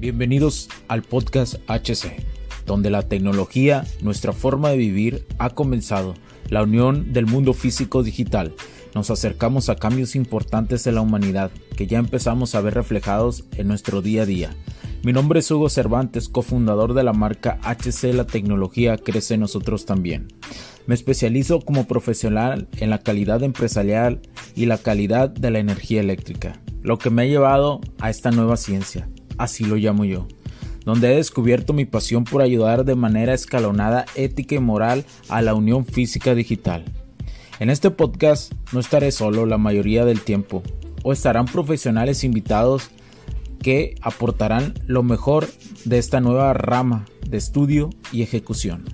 Bienvenidos al podcast HC, donde la tecnología, nuestra forma de vivir, ha comenzado, la unión del mundo físico digital. Nos acercamos a cambios importantes de la humanidad que ya empezamos a ver reflejados en nuestro día a día. Mi nombre es Hugo Cervantes, cofundador de la marca HC La Tecnología Crece Nosotros también. Me especializo como profesional en la calidad empresarial y la calidad de la energía eléctrica, lo que me ha llevado a esta nueva ciencia, así lo llamo yo, donde he descubierto mi pasión por ayudar de manera escalonada, ética y moral a la unión física digital. En este podcast no estaré solo la mayoría del tiempo, o estarán profesionales invitados que aportarán lo mejor de esta nueva rama de estudio y ejecución.